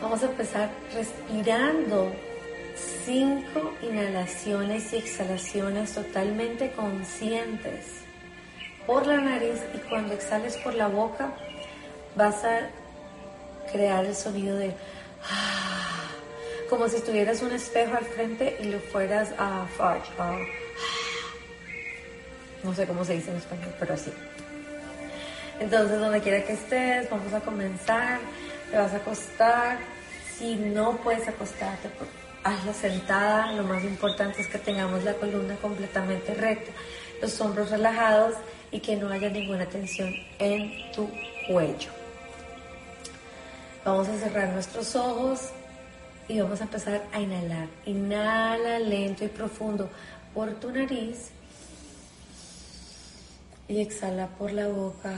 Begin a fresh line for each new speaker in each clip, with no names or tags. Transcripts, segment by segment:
Vamos a empezar respirando cinco inhalaciones y exhalaciones totalmente conscientes por la nariz y cuando exhales por la boca vas a crear el sonido de ah, como si estuvieras un espejo al frente y lo fueras a uh, no sé cómo se dice en español, pero así. Entonces, donde quiera que estés, vamos a comenzar. Te vas a acostar. Si no puedes acostarte, pues, hazlo sentada. Lo más importante es que tengamos la columna completamente recta, los hombros relajados y que no haya ninguna tensión en tu cuello. Vamos a cerrar nuestros ojos y vamos a empezar a inhalar. Inhala lento y profundo por tu nariz y exhala por la boca.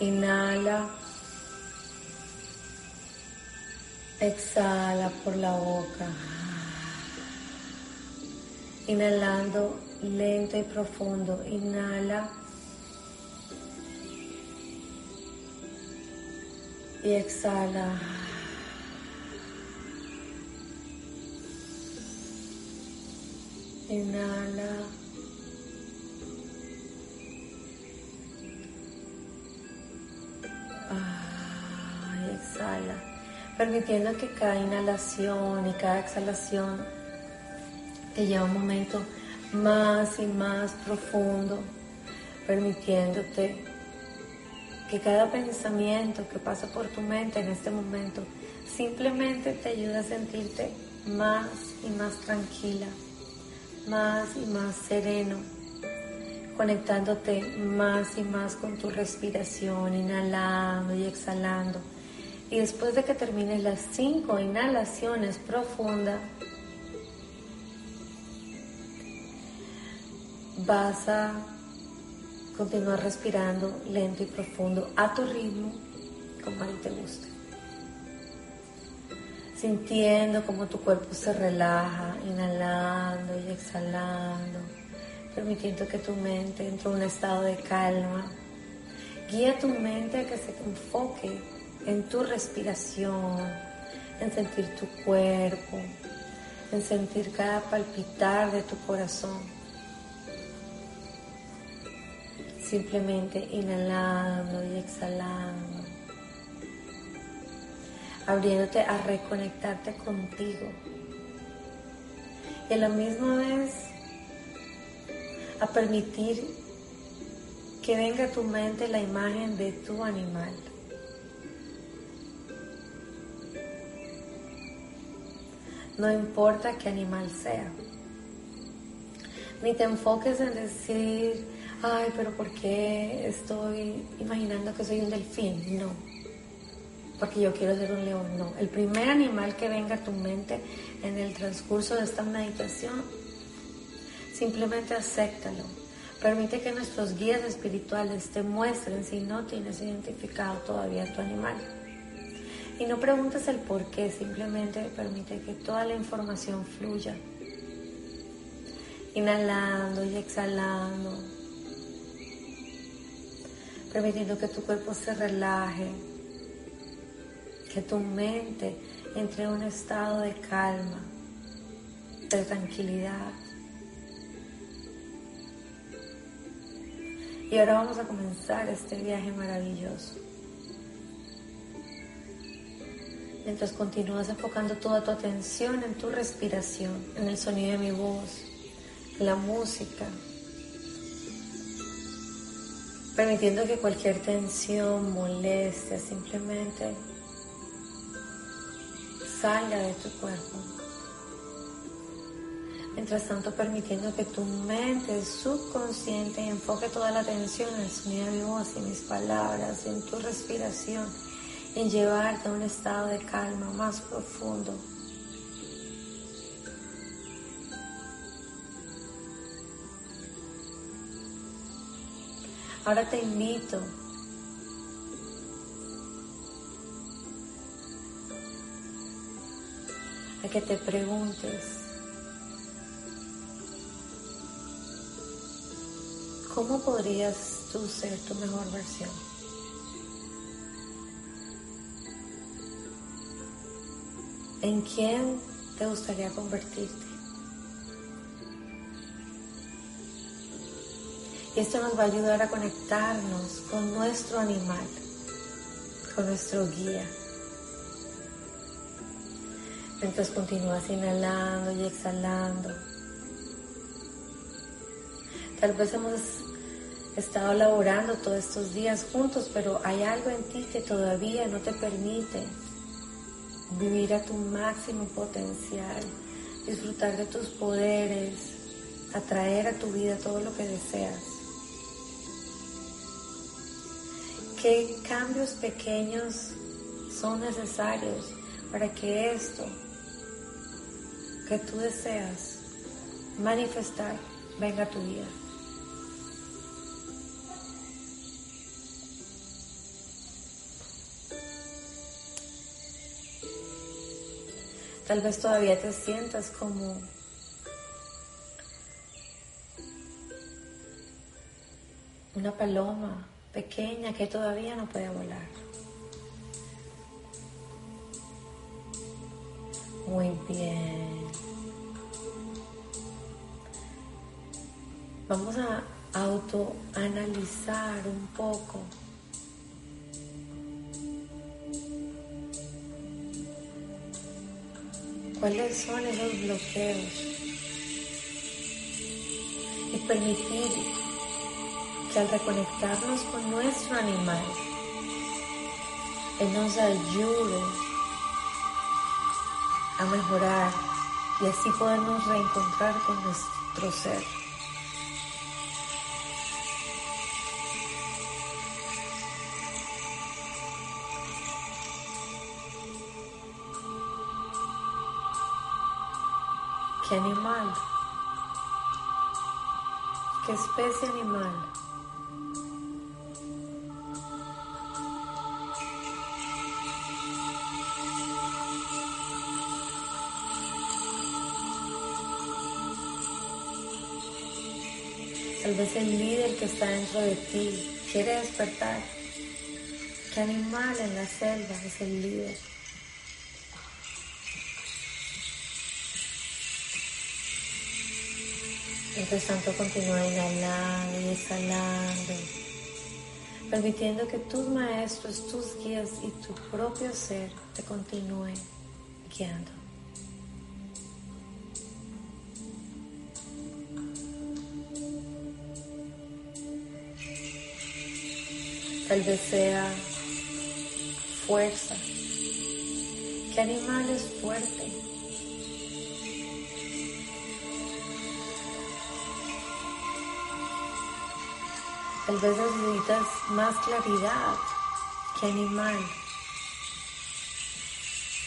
Inhala. Exhala por la boca. Inhalando lento y profundo. Inhala. Y exhala. Inhala. Permitiendo que cada inhalación y cada exhalación te lleve un momento más y más profundo, permitiéndote que cada pensamiento que pasa por tu mente en este momento simplemente te ayude a sentirte más y más tranquila más y más sereno, conectándote más y más con tu respiración, inhalando y exhalando. Y después de que termines las cinco inhalaciones profundas, vas a continuar respirando lento y profundo a tu ritmo, como a ti te guste sintiendo como tu cuerpo se relaja, inhalando y exhalando, permitiendo que tu mente entre en un estado de calma. Guía tu mente a que se enfoque en tu respiración, en sentir tu cuerpo, en sentir cada palpitar de tu corazón. Simplemente inhalando y exhalando abriéndote a reconectarte contigo. Y a la misma vez a permitir que venga a tu mente la imagen de tu animal. No importa qué animal sea. Ni te enfoques en decir, ay, pero ¿por qué estoy imaginando que soy un delfín? No porque yo quiero ser un león. No, el primer animal que venga a tu mente en el transcurso de esta meditación, simplemente acéptalo. Permite que nuestros guías espirituales te muestren si no tienes identificado todavía tu animal. Y no preguntes el por qué, simplemente permite que toda la información fluya. Inhalando y exhalando. Permitiendo que tu cuerpo se relaje, que tu mente entre en un estado de calma, de tranquilidad. Y ahora vamos a comenzar este viaje maravilloso. Mientras continúas enfocando toda tu atención en tu respiración, en el sonido de mi voz, en la música, permitiendo que cualquier tensión, molestia, simplemente salga de tu cuerpo. Mientras tanto, permitiendo que tu mente subconsciente enfoque toda la atención en el sonido de mi voz y mis palabras, en tu respiración, en llevarte a un estado de calma más profundo. Ahora te invito que te preguntes, ¿cómo podrías tú ser tu mejor versión? ¿En quién te gustaría convertirte? Y esto nos va a ayudar a conectarnos con nuestro animal, con nuestro guía. Entonces continúas inhalando y exhalando. Tal vez hemos estado laborando todos estos días juntos, pero hay algo en ti que todavía no te permite vivir a tu máximo potencial, disfrutar de tus poderes, atraer a tu vida todo lo que deseas. ¿Qué cambios pequeños son necesarios para que esto que tú deseas manifestar venga a tu vida? Tal vez todavía te sientas como una paloma pequeña que todavía no puede volar. Muy bien. Vamos a autoanalizar un poco cuáles son esos bloqueos y permitir que al reconectarnos con nuestro animal, Él nos ayude a mejorar y así podernos reencontrar con nuestro ser. Especie animal? Tal vez el líder que está dentro de ti quiere despertar. ¿Qué animal en la selva es el líder? Mientras tanto continúa inhalando y exhalando, permitiendo que tus maestros, tus guías y tu propio ser te continúen guiando. Tal vez sea fuerza. ¿Qué animal es fuerte? Tal vez necesitas más claridad que animal.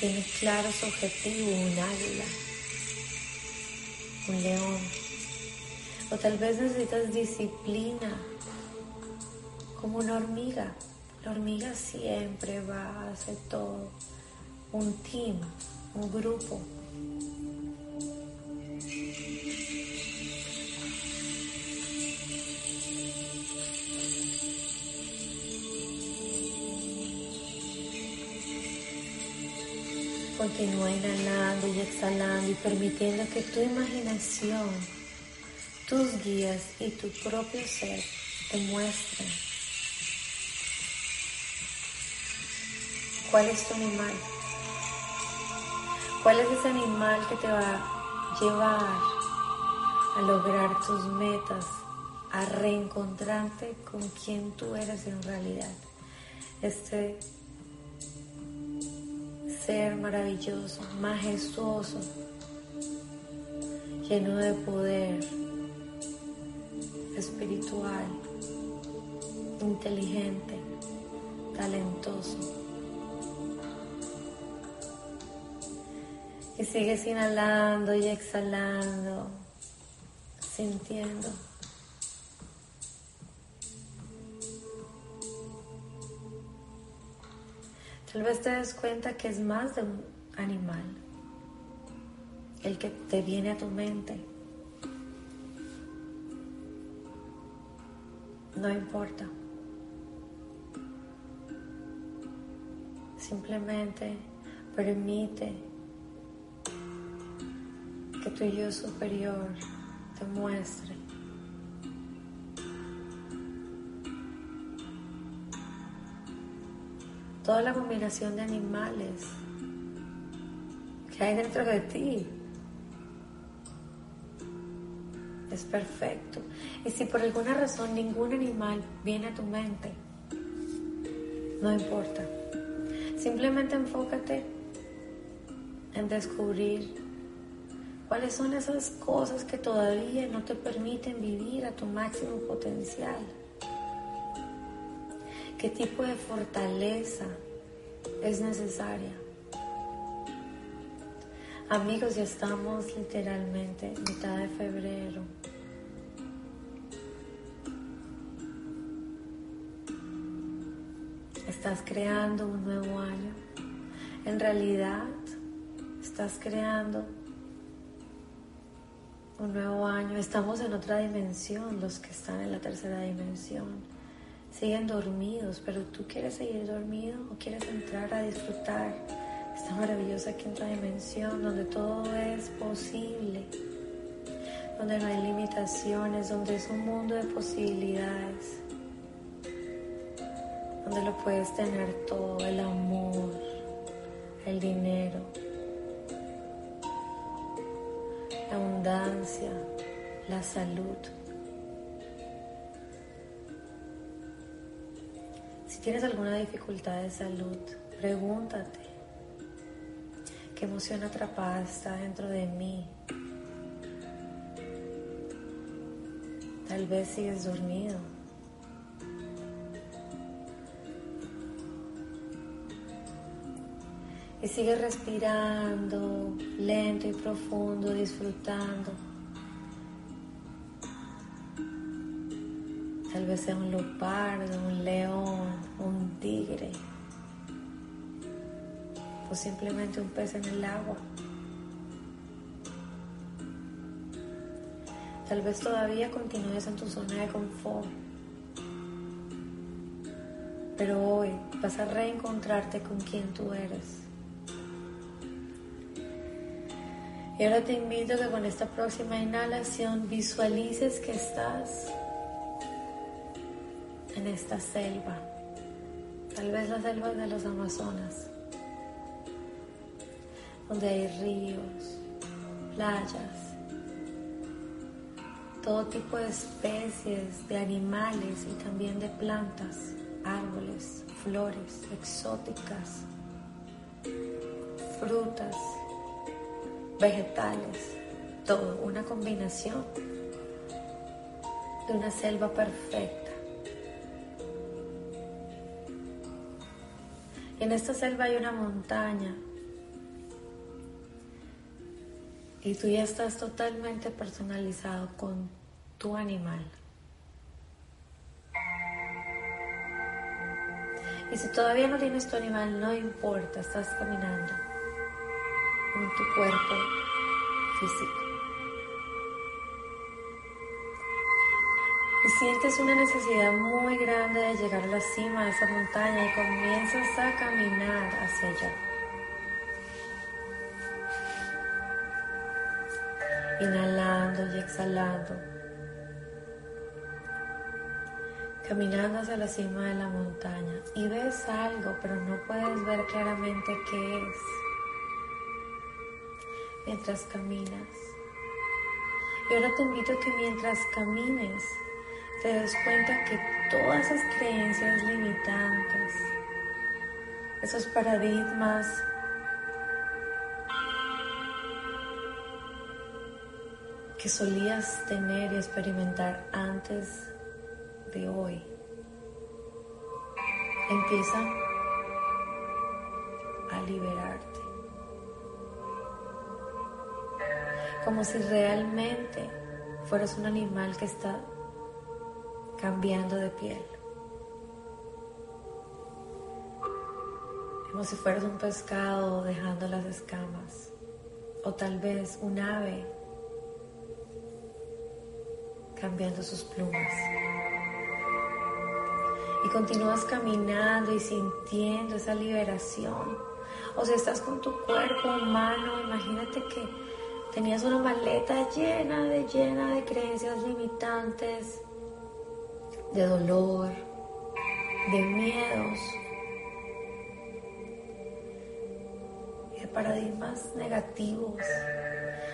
Tiene claro su objetivo, un águila, un león. O tal vez necesitas disciplina, como una hormiga. La hormiga siempre va a hacer todo. Un team, un grupo. Continúa inhalando y exhalando y permitiendo que tu imaginación, tus guías y tu propio ser te muestren cuál es tu animal, cuál es ese animal que te va a llevar a lograr tus metas, a reencontrarte con quien tú eres en realidad. Este ser maravilloso, majestuoso, lleno de poder espiritual, inteligente, talentoso. Y sigues inhalando y exhalando, sintiendo. Tal vez te des cuenta que es más de un animal, el que te viene a tu mente. No importa. Simplemente permite que tu yo superior te muestre toda la combinación de animales que hay dentro de ti. Es perfecto. Y si por alguna razón ningún animal viene a tu mente, no importa. Simplemente enfócate en descubrir cuáles son esas cosas que todavía no te permiten vivir a tu máximo potencial. ¿Qué tipo de fortaleza es necesaria? Amigos, ya estamos literalmente mitad de febrero. Estás creando un nuevo año. En realidad, estás creando un nuevo año. Estamos en otra dimensión, los que están en la tercera dimensión siguen dormidos, pero tú quieres seguir dormido o quieres entrar a disfrutar esta maravillosa quinta dimensión donde todo es posible, donde no hay limitaciones, donde es un mundo de posibilidades, donde lo puedes tener todo, el amor, el dinero, la abundancia, la salud. Si tienes alguna dificultad de salud, pregúntate, ¿qué emoción atrapada está dentro de mí? Tal vez sigues dormido. Y sigue respirando lento y profundo, disfrutando. Tal vez sea un leopardo, un león, un tigre o simplemente un pez en el agua. Tal vez todavía continúes en tu zona de confort, pero hoy vas a reencontrarte con quien tú eres. Y ahora te invito a que con esta próxima inhalación visualices que estás en esta selva, tal vez la selva de los Amazonas, donde hay ríos, playas, todo tipo de especies de animales y también de plantas, árboles, flores exóticas, frutas, vegetales, todo, una combinación de una selva perfecta. En esta selva hay una montaña y tú ya estás totalmente personalizado con tu animal. Y si todavía no tienes tu animal, no importa, estás caminando con tu cuerpo físico. Sientes una necesidad muy grande de llegar a la cima de esa montaña y comienzas a caminar hacia allá. Inhalando y exhalando. Caminando hacia la cima de la montaña y ves algo, pero no puedes ver claramente qué es mientras caminas. Y ahora te invito a que mientras camines te das cuenta que todas esas creencias limitantes, esos paradigmas que solías tener y experimentar antes de hoy, empiezan a liberarte. Como si realmente fueras un animal que está cambiando de piel. Como si fueras un pescado dejando las escamas. O tal vez un ave cambiando sus plumas. Y continúas caminando y sintiendo esa liberación. O si estás con tu cuerpo humano, imagínate que tenías una maleta llena de llena de creencias limitantes, de dolor, de miedos, de paradigmas negativos.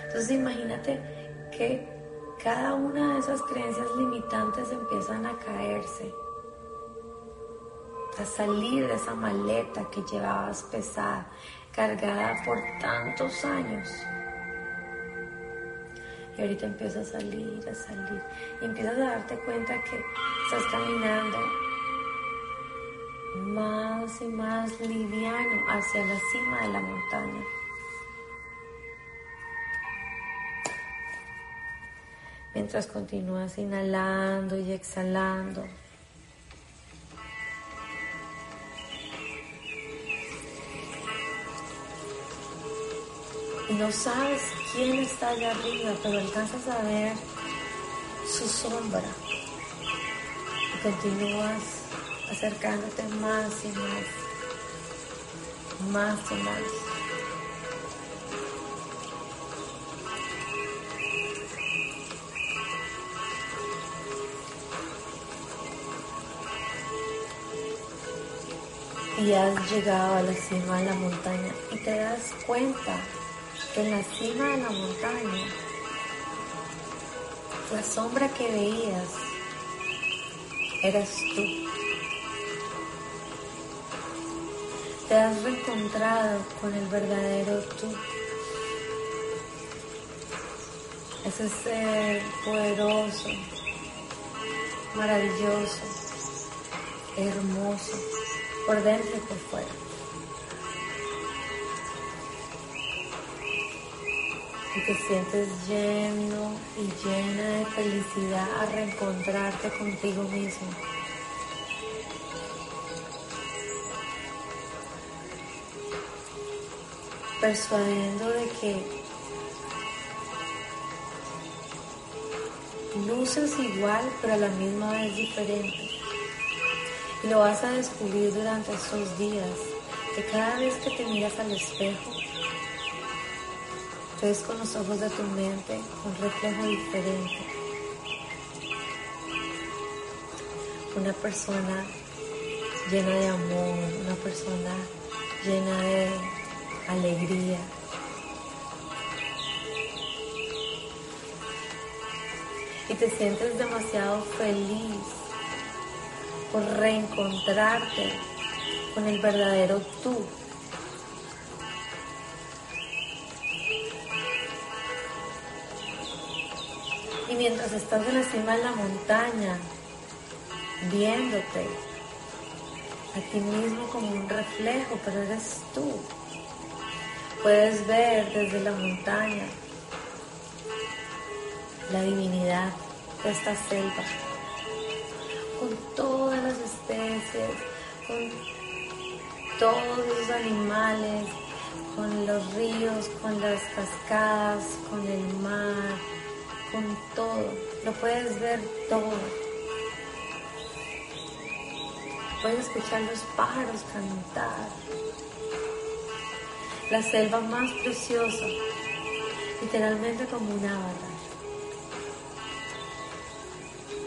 Entonces imagínate que cada una de esas creencias limitantes empiezan a caerse, a salir de esa maleta que llevabas pesada, cargada por tantos años. Y ahorita empieza a salir, a salir. Y empiezas a darte cuenta que estás caminando más y más liviano hacia la cima de la montaña. Mientras continúas inhalando y exhalando. No sabes quién está allá arriba, pero alcanzas a ver su sombra. Y continúas acercándote más y más, más y más. Y has llegado a la cima de la montaña y te das cuenta en la cima de la montaña, la sombra que veías eras tú. Te has reencontrado con el verdadero tú. Ese ser poderoso, maravilloso, hermoso, por dentro y por fuera. Te sientes lleno y llena de felicidad a reencontrarte contigo mismo. Persuadiendo de que luces igual pero a la misma vez diferente. Y lo vas a descubrir durante estos días, que cada vez que te miras al espejo, ves con los ojos de tu mente un reflejo diferente. Una persona llena de amor, una persona llena de alegría. Y te sientes demasiado feliz por reencontrarte con el verdadero tú mientras estás en la cima de la montaña, viéndote a ti mismo como un reflejo, pero eres tú. Puedes ver desde la montaña la divinidad de esta selva, con todas las especies, con todos los animales, con los ríos, con las cascadas, con el mar, con todo, lo puedes ver todo. Puedes escuchar los pájaros cantar. La selva más preciosa, literalmente como un avatar,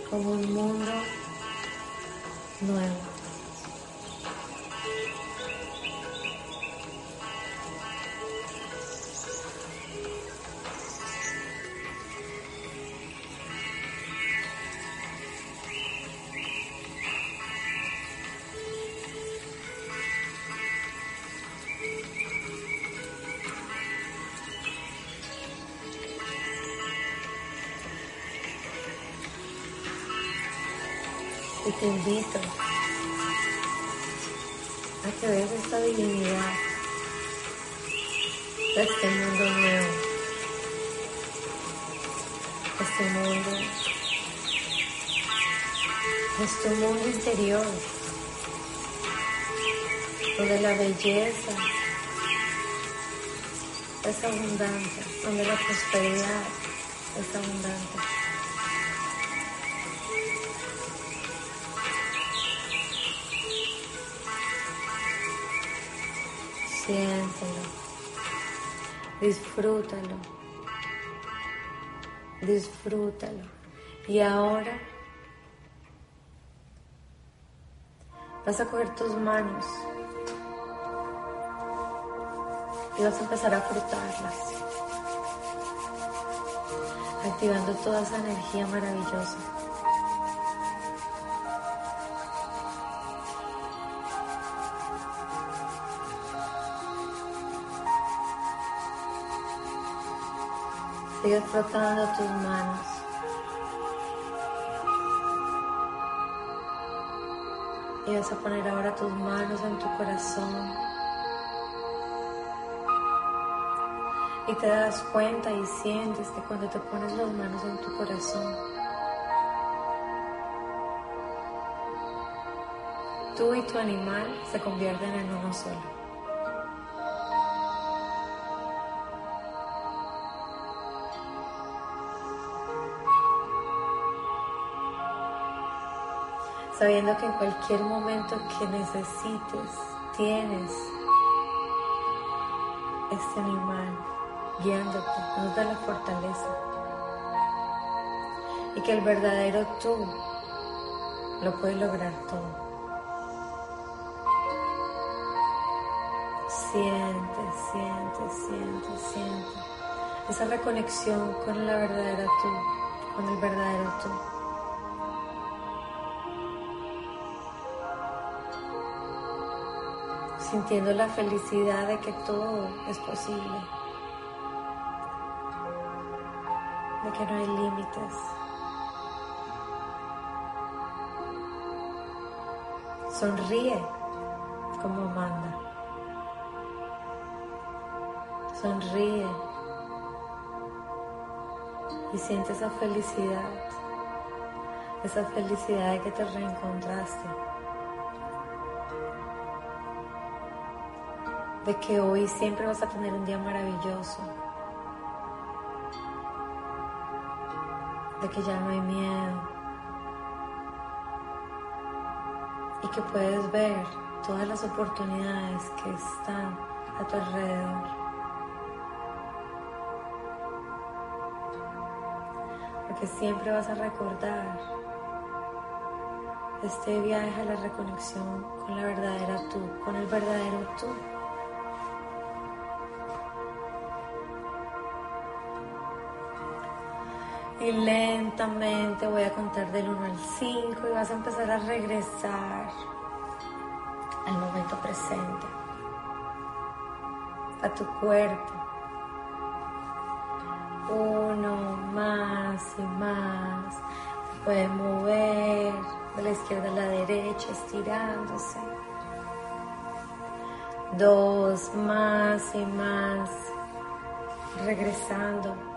como un mundo nuevo. Te invito. A que veas esta divinidad. De este mundo nuevo, este mundo, este mundo interior, donde la belleza es abundante, donde la prosperidad es abundante. Siéntelo, disfrútalo, disfrútalo. Y ahora vas a coger tus manos y vas a empezar a frotarlas, activando toda esa energía maravillosa. Sigue frotando tus manos. Y vas a poner ahora tus manos en tu corazón. Y te das cuenta y sientes que cuando te pones las manos en tu corazón, tú y tu animal se convierten en uno solo. Sabiendo que en cualquier momento que necesites tienes este animal guiándote, nos da la fortaleza y que el verdadero tú lo puede lograr todo. Siente, siente, siente, siente esa reconexión con la verdadera tú, con el verdadero tú. Sintiendo la felicidad de que todo es posible, de que no hay límites. Sonríe como manda. Sonríe y siente esa felicidad, esa felicidad de que te reencontraste. De que hoy siempre vas a tener un día maravilloso, de que ya no hay miedo y que puedes ver todas las oportunidades que están a tu alrededor. Porque siempre vas a recordar este viaje a la reconexión con la verdadera tú, con el verdadero tú. Y lentamente voy a contar del 1 al 5 y vas a empezar a regresar al momento presente, a tu cuerpo. Uno más y más. Se puede mover de la izquierda a la derecha, estirándose. Dos más y más, regresando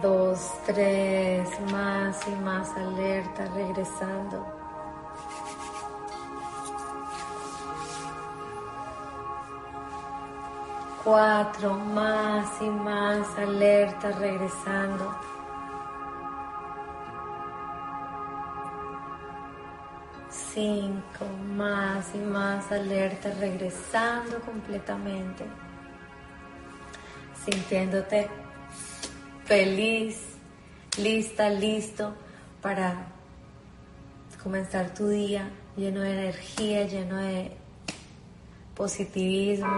dos, tres, más y más alerta, regresando. Cuatro, más y más alerta, regresando. Cinco, más y más alerta, regresando completamente. Sintiéndote feliz, lista, listo para comenzar tu día lleno de energía, lleno de positivismo,